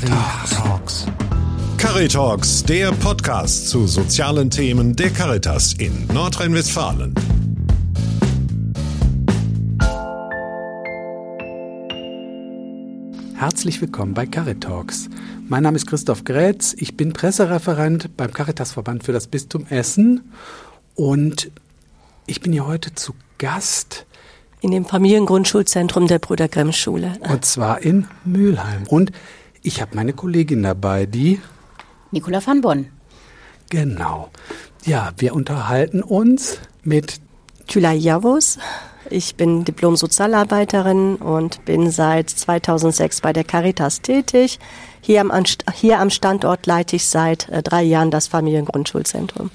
Caritalks. Caritalks, der Podcast zu sozialen Themen der Caritas in Nordrhein-Westfalen. Herzlich willkommen bei Caritalks. Mein Name ist Christoph Grätz, ich bin Pressereferent beim Caritasverband für das Bistum Essen und ich bin hier heute zu Gast in dem Familiengrundschulzentrum der Brüder Grimm Schule. Und zwar in Mülheim. Und ich habe meine Kollegin dabei, die Nicola van Bonn. Genau. Ja, wir unterhalten uns mit Tülay Javos. Ich bin Diplom-Sozialarbeiterin und bin seit 2006 bei der Caritas tätig. Hier am, hier am Standort leite ich seit äh, drei Jahren das Familiengrundschulzentrum.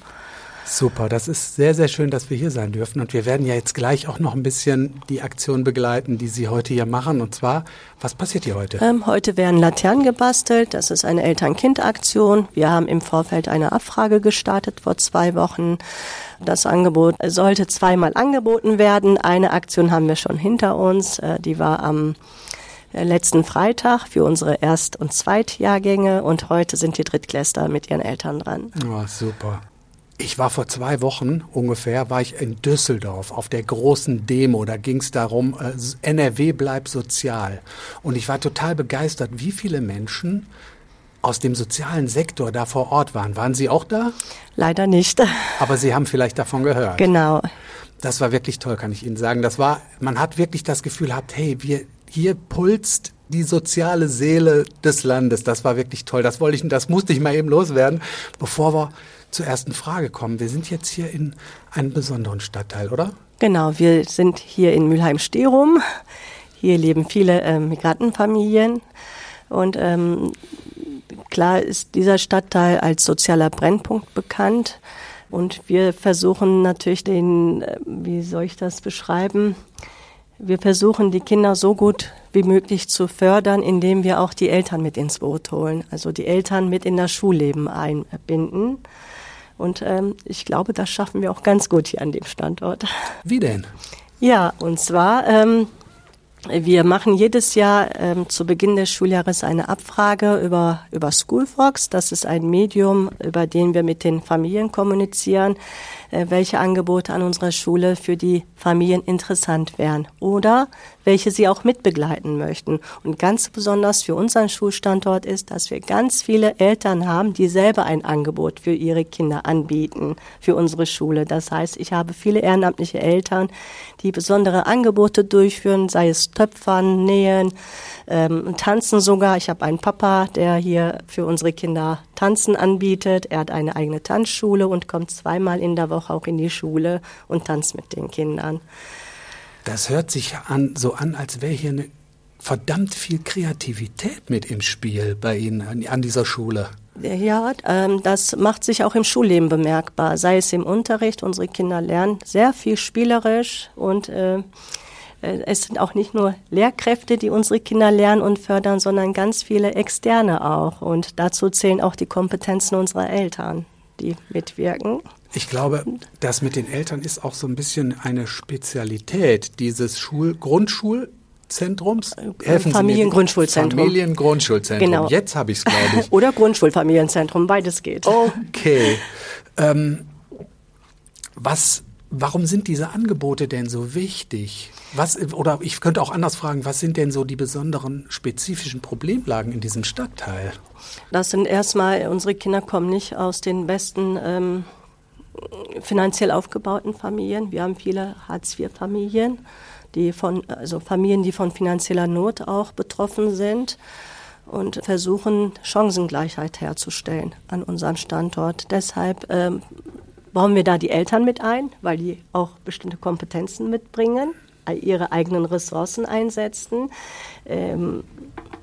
Super, das ist sehr, sehr schön, dass wir hier sein dürfen. Und wir werden ja jetzt gleich auch noch ein bisschen die Aktion begleiten, die Sie heute hier machen. Und zwar, was passiert hier heute? Ähm, heute werden Laternen gebastelt. Das ist eine Eltern-Kind-Aktion. Wir haben im Vorfeld eine Abfrage gestartet vor zwei Wochen. Das Angebot sollte zweimal angeboten werden. Eine Aktion haben wir schon hinter uns. Äh, die war am äh, letzten Freitag für unsere Erst- und Zweitjahrgänge und heute sind die Drittklässler mit ihren Eltern dran. Oh, super. Ich war vor zwei Wochen ungefähr, war ich in Düsseldorf auf der großen Demo. Da ging es darum, äh, NRW bleibt sozial. Und ich war total begeistert, wie viele Menschen aus dem sozialen Sektor da vor Ort waren. Waren Sie auch da? Leider nicht. Aber Sie haben vielleicht davon gehört. Genau. Das war wirklich toll, kann ich Ihnen sagen. Das war, man hat wirklich das Gefühl gehabt, hey, wir, hier pulst die soziale Seele des Landes. Das war wirklich toll. Das wollte ich, das musste ich mal eben loswerden, bevor wir zur ersten Frage kommen. Wir sind jetzt hier in einem besonderen Stadtteil, oder? Genau, wir sind hier in Mülheim-Sterum. Hier leben viele äh, Migrantenfamilien. Und ähm, klar ist dieser Stadtteil als sozialer Brennpunkt bekannt. Und wir versuchen natürlich den, äh, wie soll ich das beschreiben? Wir versuchen die Kinder so gut wie möglich zu fördern, indem wir auch die Eltern mit ins Boot holen, also die Eltern mit in das Schulleben einbinden. Und ähm, ich glaube, das schaffen wir auch ganz gut hier an dem Standort. Wie denn? Ja, und zwar, ähm, wir machen jedes Jahr ähm, zu Beginn des Schuljahres eine Abfrage über, über Schoolfox. Das ist ein Medium, über den wir mit den Familien kommunizieren. Äh, welche Angebote an unserer Schule für die Familien interessant wären oder welche sie auch mitbegleiten möchten. Und ganz besonders für unseren Schulstandort ist, dass wir ganz viele Eltern haben, die selber ein Angebot für ihre Kinder anbieten, für unsere Schule. Das heißt, ich habe viele ehrenamtliche Eltern, die besondere Angebote durchführen, sei es Töpfern, Nähen, ähm, Tanzen sogar. Ich habe einen Papa, der hier für unsere Kinder Tanzen anbietet. Er hat eine eigene Tanzschule und kommt zweimal in der Woche auch in die Schule und tanzt mit den Kindern. Das hört sich an, so an, als wäre hier eine verdammt viel Kreativität mit im Spiel bei Ihnen an, an dieser Schule. Ja, ähm, das macht sich auch im Schulleben bemerkbar, sei es im Unterricht. Unsere Kinder lernen sehr viel spielerisch und äh, äh, es sind auch nicht nur Lehrkräfte, die unsere Kinder lernen und fördern, sondern ganz viele Externe auch. Und dazu zählen auch die Kompetenzen unserer Eltern, die mitwirken. Ich glaube, das mit den Eltern ist auch so ein bisschen eine Spezialität dieses Schul Grundschulzentrums. Helfen Familiengrundschulzentrum. Familiengrundschulzentrum. Genau. Jetzt habe ich es, glaube ich. Oder Grundschulfamilienzentrum, beides geht. Okay. Ähm, was, warum sind diese Angebote denn so wichtig? Was, oder ich könnte auch anders fragen, was sind denn so die besonderen spezifischen Problemlagen in diesem Stadtteil? Das sind erstmal, unsere Kinder kommen nicht aus den besten ähm, finanziell aufgebauten Familien. Wir haben viele Hartz-IV-Familien, die von, also Familien, die von finanzieller Not auch betroffen sind und versuchen, Chancengleichheit herzustellen an unserem Standort. Deshalb ähm, bauen wir da die Eltern mit ein, weil die auch bestimmte Kompetenzen mitbringen, ihre eigenen Ressourcen einsetzen. Ähm, äh,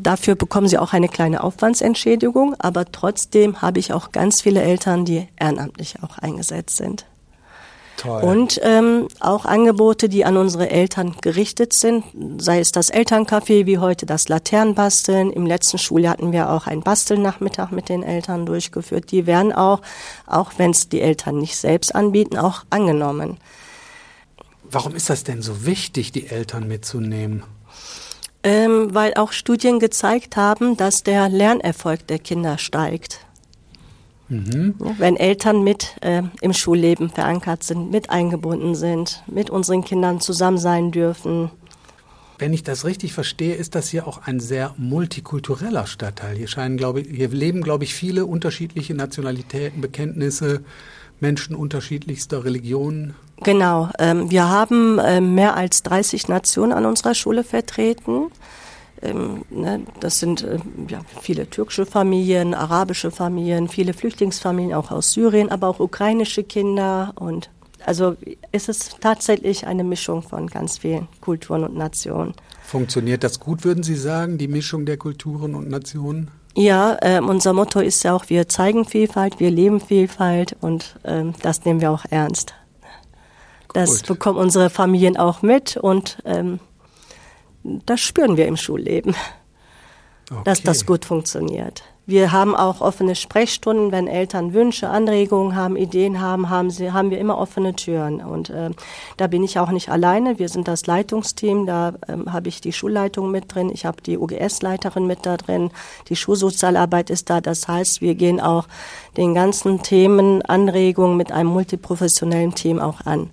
dafür bekommen sie auch eine kleine Aufwandsentschädigung, aber trotzdem habe ich auch ganz viele Eltern, die ehrenamtlich auch eingesetzt sind. Toll. Und ähm, auch Angebote, die an unsere Eltern gerichtet sind, sei es das Elterncafé wie heute das Laternenbasteln. Im letzten Schuljahr hatten wir auch einen Bastelnachmittag mit den Eltern durchgeführt. Die werden auch, auch wenn es die Eltern nicht selbst anbieten, auch angenommen. Warum ist das denn so wichtig, die Eltern mitzunehmen? Ähm, weil auch Studien gezeigt haben, dass der Lernerfolg der Kinder steigt. Mhm. Wenn Eltern mit äh, im Schulleben verankert sind, mit eingebunden sind, mit unseren Kindern zusammen sein dürfen. Wenn ich das richtig verstehe, ist das hier auch ein sehr multikultureller Stadtteil. Hier scheinen, glaube ich, hier leben, glaube ich, viele unterschiedliche Nationalitäten, Bekenntnisse, Menschen unterschiedlichster Religionen. Genau. Ähm, wir haben äh, mehr als 30 Nationen an unserer Schule vertreten. Ähm, ne, das sind äh, ja, viele türkische Familien, arabische Familien, viele Flüchtlingsfamilien auch aus Syrien, aber auch ukrainische Kinder und also ist es tatsächlich eine Mischung von ganz vielen Kulturen und Nationen. Funktioniert das gut, würden Sie sagen, die Mischung der Kulturen und Nationen? Ja, äh, unser Motto ist ja auch, wir zeigen Vielfalt, wir leben Vielfalt und äh, das nehmen wir auch ernst. Das Gut. bekommen unsere Familien auch mit und ähm, das spüren wir im Schulleben, okay. dass das gut funktioniert. Wir haben auch offene Sprechstunden, wenn Eltern Wünsche, Anregungen haben, Ideen haben, haben, sie, haben wir immer offene Türen. Und äh, da bin ich auch nicht alleine. Wir sind das Leitungsteam, da ähm, habe ich die Schulleitung mit drin, ich habe die UGS-Leiterin mit da drin, die Schulsozialarbeit ist da. Das heißt, wir gehen auch den ganzen Themen, Anregungen mit einem multiprofessionellen Team auch an.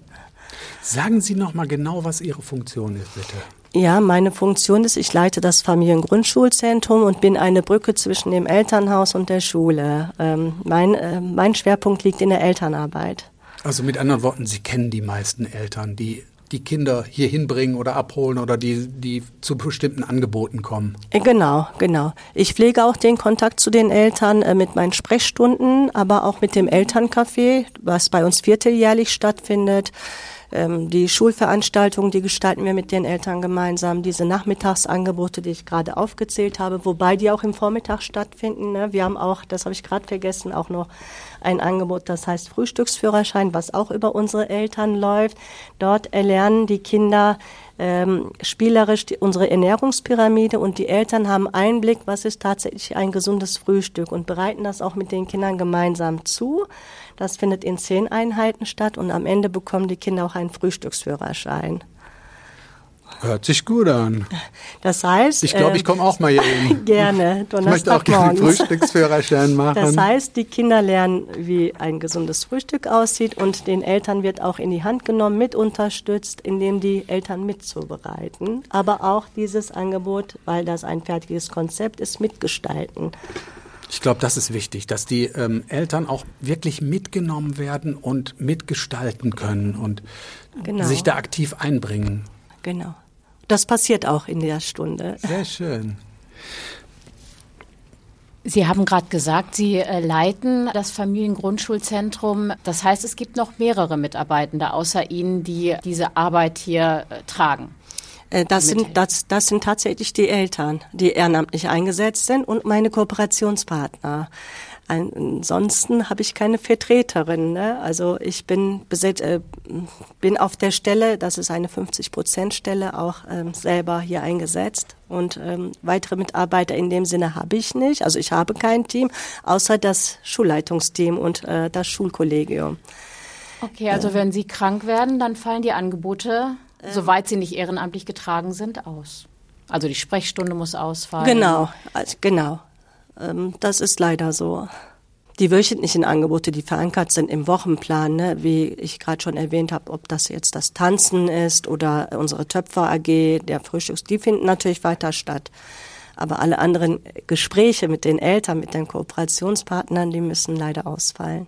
Sagen Sie noch mal genau, was Ihre Funktion ist, bitte. Ja, meine Funktion ist, ich leite das Familiengrundschulzentrum und bin eine Brücke zwischen dem Elternhaus und der Schule. Ähm, mein, äh, mein Schwerpunkt liegt in der Elternarbeit. Also mit anderen Worten, Sie kennen die meisten Eltern, die die Kinder hier hinbringen oder abholen oder die, die zu bestimmten Angeboten kommen. Äh, genau, genau. Ich pflege auch den Kontakt zu den Eltern äh, mit meinen Sprechstunden, aber auch mit dem Elterncafé, was bei uns vierteljährlich stattfindet. Ähm, die Schulveranstaltungen, die gestalten wir mit den Eltern gemeinsam. Diese Nachmittagsangebote, die ich gerade aufgezählt habe, wobei die auch im Vormittag stattfinden. Ne? Wir haben auch, das habe ich gerade vergessen, auch noch ein Angebot, das heißt Frühstücksführerschein, was auch über unsere Eltern läuft. Dort erlernen die Kinder ähm, spielerisch die, unsere Ernährungspyramide und die Eltern haben Einblick, was ist tatsächlich ein gesundes Frühstück und bereiten das auch mit den Kindern gemeinsam zu. Das findet in zehn Einheiten statt und am Ende bekommen die Kinder auch einen Frühstücksführerschein. Hört sich gut an. Das heißt, ich glaube, ich komme auch mal hier hin. Gerne. Ich möchte auch gerne Frühstücksführerschein machen. Das heißt, die Kinder lernen, wie ein gesundes Frühstück aussieht und den Eltern wird auch in die Hand genommen, mit unterstützt, indem die Eltern mitzubereiten. Aber auch dieses Angebot, weil das ein fertiges Konzept ist, mitgestalten. Ich glaube, das ist wichtig, dass die ähm, Eltern auch wirklich mitgenommen werden und mitgestalten können und genau. sich da aktiv einbringen. Genau. Das passiert auch in der Stunde. Sehr schön. Sie haben gerade gesagt, Sie äh, leiten das Familiengrundschulzentrum. Das heißt, es gibt noch mehrere Mitarbeitende außer Ihnen, die diese Arbeit hier äh, tragen. Äh, das sind, das, das sind tatsächlich die Eltern, die ehrenamtlich eingesetzt sind und meine Kooperationspartner. Ansonsten habe ich keine Vertreterin. Ne? Also ich bin, äh, bin auf der Stelle, das ist eine 50-Prozent-Stelle, auch ähm, selber hier eingesetzt. Und ähm, weitere Mitarbeiter in dem Sinne habe ich nicht. Also ich habe kein Team, außer das Schulleitungsteam und äh, das Schulkollegium. Okay, also äh, wenn Sie krank werden, dann fallen die Angebote ähm. soweit sie nicht ehrenamtlich getragen sind, aus. Also die Sprechstunde muss ausfallen. Genau, also genau. Ähm, das ist leider so. Die wöchentlichen Angebote, die verankert sind im Wochenplan, ne, wie ich gerade schon erwähnt habe, ob das jetzt das Tanzen ist oder unsere Töpfer AG, der Frühstücks, die finden natürlich weiter statt. Aber alle anderen Gespräche mit den Eltern, mit den Kooperationspartnern, die müssen leider ausfallen.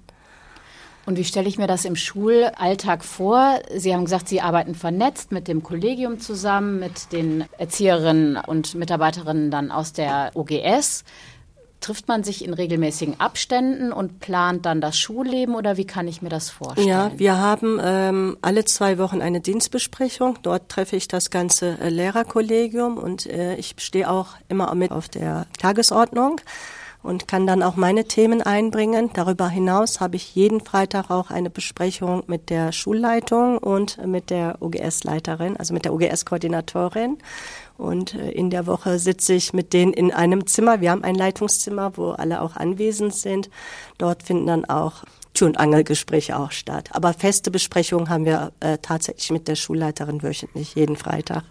Und wie stelle ich mir das im Schulalltag vor? Sie haben gesagt, Sie arbeiten vernetzt mit dem Kollegium zusammen, mit den Erzieherinnen und Mitarbeiterinnen dann aus der OGS. Trifft man sich in regelmäßigen Abständen und plant dann das Schulleben oder wie kann ich mir das vorstellen? Ja, wir haben ähm, alle zwei Wochen eine Dienstbesprechung. Dort treffe ich das ganze äh, Lehrerkollegium und äh, ich stehe auch immer mit auf der Tagesordnung und kann dann auch meine Themen einbringen. Darüber hinaus habe ich jeden Freitag auch eine Besprechung mit der Schulleitung und mit der OGS-Leiterin, also mit der OGS-Koordinatorin. Und äh, in der Woche sitze ich mit denen in einem Zimmer. Wir haben ein Leitungszimmer, wo alle auch anwesend sind. Dort finden dann auch Tür- und Angelgespräche auch statt. Aber feste Besprechungen haben wir äh, tatsächlich mit der Schulleiterin wöchentlich, jeden Freitag.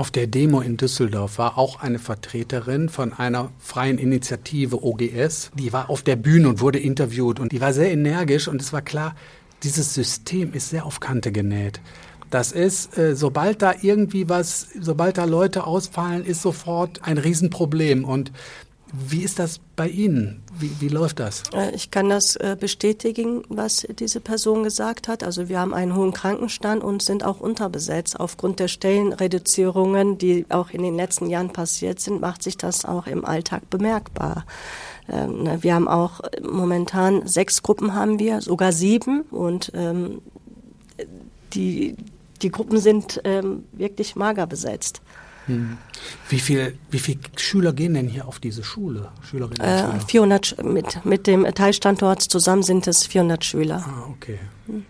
Auf der Demo in Düsseldorf war auch eine Vertreterin von einer freien Initiative OGS. Die war auf der Bühne und wurde interviewt und die war sehr energisch und es war klar, dieses System ist sehr auf Kante genäht. Das ist, äh, sobald da irgendwie was, sobald da Leute ausfallen, ist sofort ein Riesenproblem. Und wie ist das bei Ihnen? Wie, wie läuft das? Äh, ich kann das äh, bestätigen, was diese Person gesagt hat. Also wir haben einen hohen Krankenstand und sind auch unterbesetzt. Aufgrund der Stellenreduzierungen, die auch in den letzten Jahren passiert sind, macht sich das auch im Alltag bemerkbar. Ähm, ne, wir haben auch momentan sechs Gruppen haben wir, sogar sieben und ähm, die, die Gruppen sind ähm, wirklich mager besetzt. Hm. Wie viele wie viel Schüler gehen denn hier auf diese Schule? Schülerinnen äh, Schüler? 400 mit, mit dem Teilstandort zusammen sind es 400 Schüler. Ah, okay. Hm.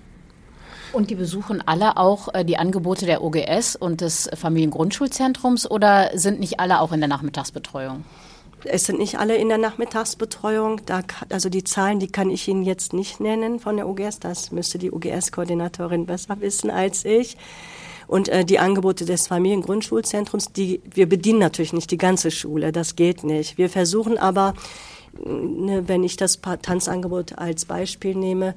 Und die besuchen alle auch äh, die Angebote der OGS und des Familiengrundschulzentrums oder sind nicht alle auch in der Nachmittagsbetreuung? Es sind nicht alle in der Nachmittagsbetreuung. Da, also die Zahlen, die kann ich Ihnen jetzt nicht nennen von der OGS. Das müsste die OGS-Koordinatorin besser wissen als ich. Und äh, die Angebote des Familiengrundschulzentrums, die wir bedienen natürlich nicht die ganze Schule, das geht nicht. Wir versuchen aber, ne, wenn ich das Tanzangebot als Beispiel nehme,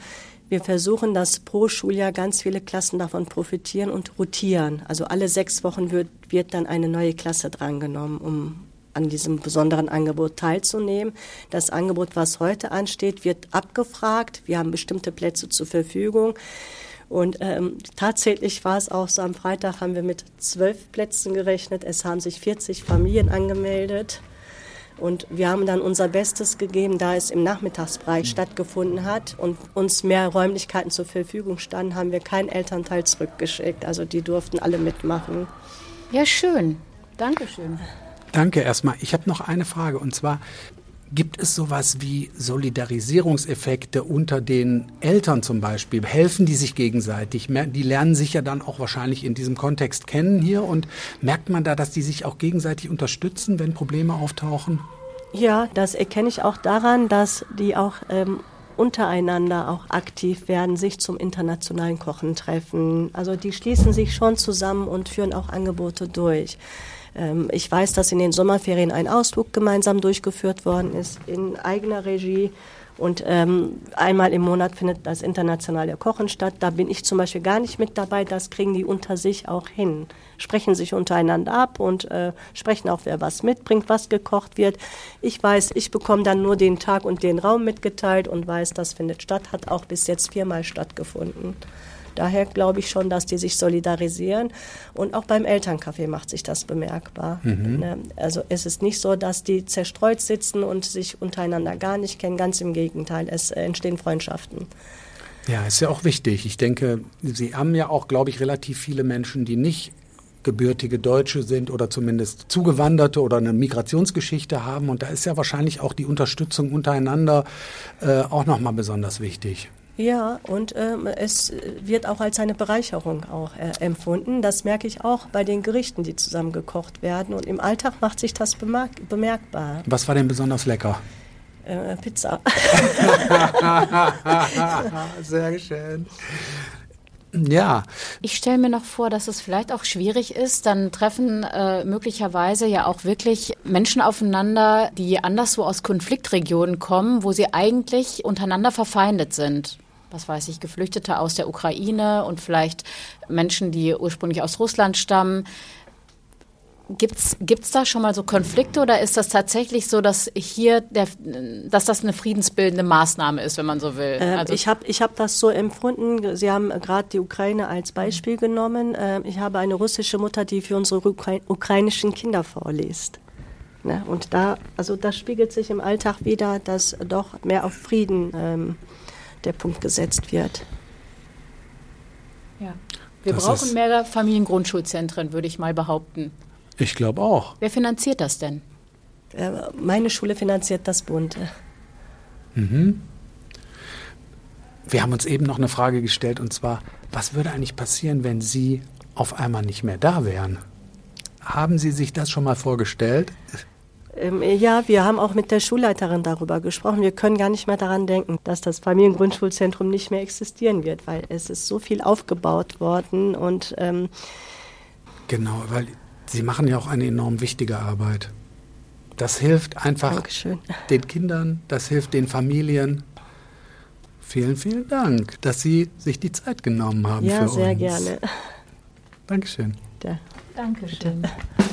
wir versuchen, dass pro Schuljahr ganz viele Klassen davon profitieren und rotieren. Also alle sechs Wochen wird, wird dann eine neue Klasse drangenommen, um an diesem besonderen Angebot teilzunehmen. Das Angebot, was heute ansteht, wird abgefragt. Wir haben bestimmte Plätze zur Verfügung. Und ähm, tatsächlich war es auch so, am Freitag haben wir mit zwölf Plätzen gerechnet. Es haben sich 40 Familien angemeldet. Und wir haben dann unser Bestes gegeben, da es im Nachmittagsbereich stattgefunden hat und uns mehr Räumlichkeiten zur Verfügung standen, haben wir keinen Elternteil zurückgeschickt. Also die durften alle mitmachen. Ja, schön. Dankeschön. Danke erstmal. Ich habe noch eine Frage und zwar, Gibt es sowas wie Solidarisierungseffekte unter den Eltern zum Beispiel? Helfen die sich gegenseitig? Die lernen sich ja dann auch wahrscheinlich in diesem Kontext kennen hier und merkt man da, dass die sich auch gegenseitig unterstützen, wenn Probleme auftauchen? Ja, das erkenne ich auch daran, dass die auch ähm, untereinander auch aktiv werden, sich zum internationalen Kochen treffen. Also die schließen sich schon zusammen und führen auch Angebote durch. Ähm, ich weiß, dass in den Sommerferien ein Ausflug gemeinsam durchgeführt worden ist in eigener Regie. Und ähm, einmal im Monat findet das internationale Kochen statt. Da bin ich zum Beispiel gar nicht mit dabei. Das kriegen die unter sich auch hin. Sprechen sich untereinander ab und äh, sprechen auch, wer was mitbringt, was gekocht wird. Ich weiß, ich bekomme dann nur den Tag und den Raum mitgeteilt und weiß, das findet statt. Hat auch bis jetzt viermal stattgefunden. Daher glaube ich schon, dass die sich solidarisieren. Und auch beim Elterncafé macht sich das bemerkbar. Mhm. Ne? Also es ist nicht so, dass die zerstreut sitzen und sich untereinander gar nicht kennen. Ganz im Gegenteil, es entstehen Freundschaften. Ja, ist ja auch wichtig. Ich denke, Sie haben ja auch, glaube ich, relativ viele Menschen, die nicht gebürtige Deutsche sind oder zumindest Zugewanderte oder eine Migrationsgeschichte haben. Und da ist ja wahrscheinlich auch die Unterstützung untereinander äh, auch nochmal besonders wichtig. Ja, und ähm, es wird auch als eine Bereicherung auch äh, empfunden. Das merke ich auch bei den Gerichten, die zusammen gekocht werden. Und im Alltag macht sich das bemerk bemerkbar. Was war denn besonders lecker? Äh, Pizza. Sehr schön. Ja. Ich stelle mir noch vor, dass es vielleicht auch schwierig ist. Dann treffen äh, möglicherweise ja auch wirklich Menschen aufeinander, die anderswo aus Konfliktregionen kommen, wo sie eigentlich untereinander verfeindet sind was weiß ich, Geflüchtete aus der Ukraine und vielleicht Menschen, die ursprünglich aus Russland stammen. Gibt es da schon mal so Konflikte oder ist das tatsächlich so, dass hier der, dass das eine friedensbildende Maßnahme ist, wenn man so will? Äh, also ich habe ich hab das so empfunden. Sie haben gerade die Ukraine als Beispiel genommen. Äh, ich habe eine russische Mutter, die für unsere Ukra ukrainischen Kinder vorliest. Ne? Und da, also das spiegelt sich im Alltag wieder, dass doch mehr auf Frieden ähm, der Punkt gesetzt wird. Ja. Wir das brauchen mehr Familiengrundschulzentren, würde ich mal behaupten. Ich glaube auch. Wer finanziert das denn? Äh, meine Schule finanziert das Bund. Mhm. Wir haben uns eben noch eine Frage gestellt und zwar, was würde eigentlich passieren, wenn Sie auf einmal nicht mehr da wären? Haben Sie sich das schon mal vorgestellt? Ähm, ja, wir haben auch mit der Schulleiterin darüber gesprochen. Wir können gar nicht mehr daran denken, dass das Familiengrundschulzentrum nicht mehr existieren wird, weil es ist so viel aufgebaut worden und ähm genau, weil Sie machen ja auch eine enorm wichtige Arbeit. Das hilft einfach Dankeschön. den Kindern, das hilft den Familien. Vielen, vielen Dank, dass Sie sich die Zeit genommen haben Ja, für sehr uns. gerne. Dankeschön. Ja. Dankeschön.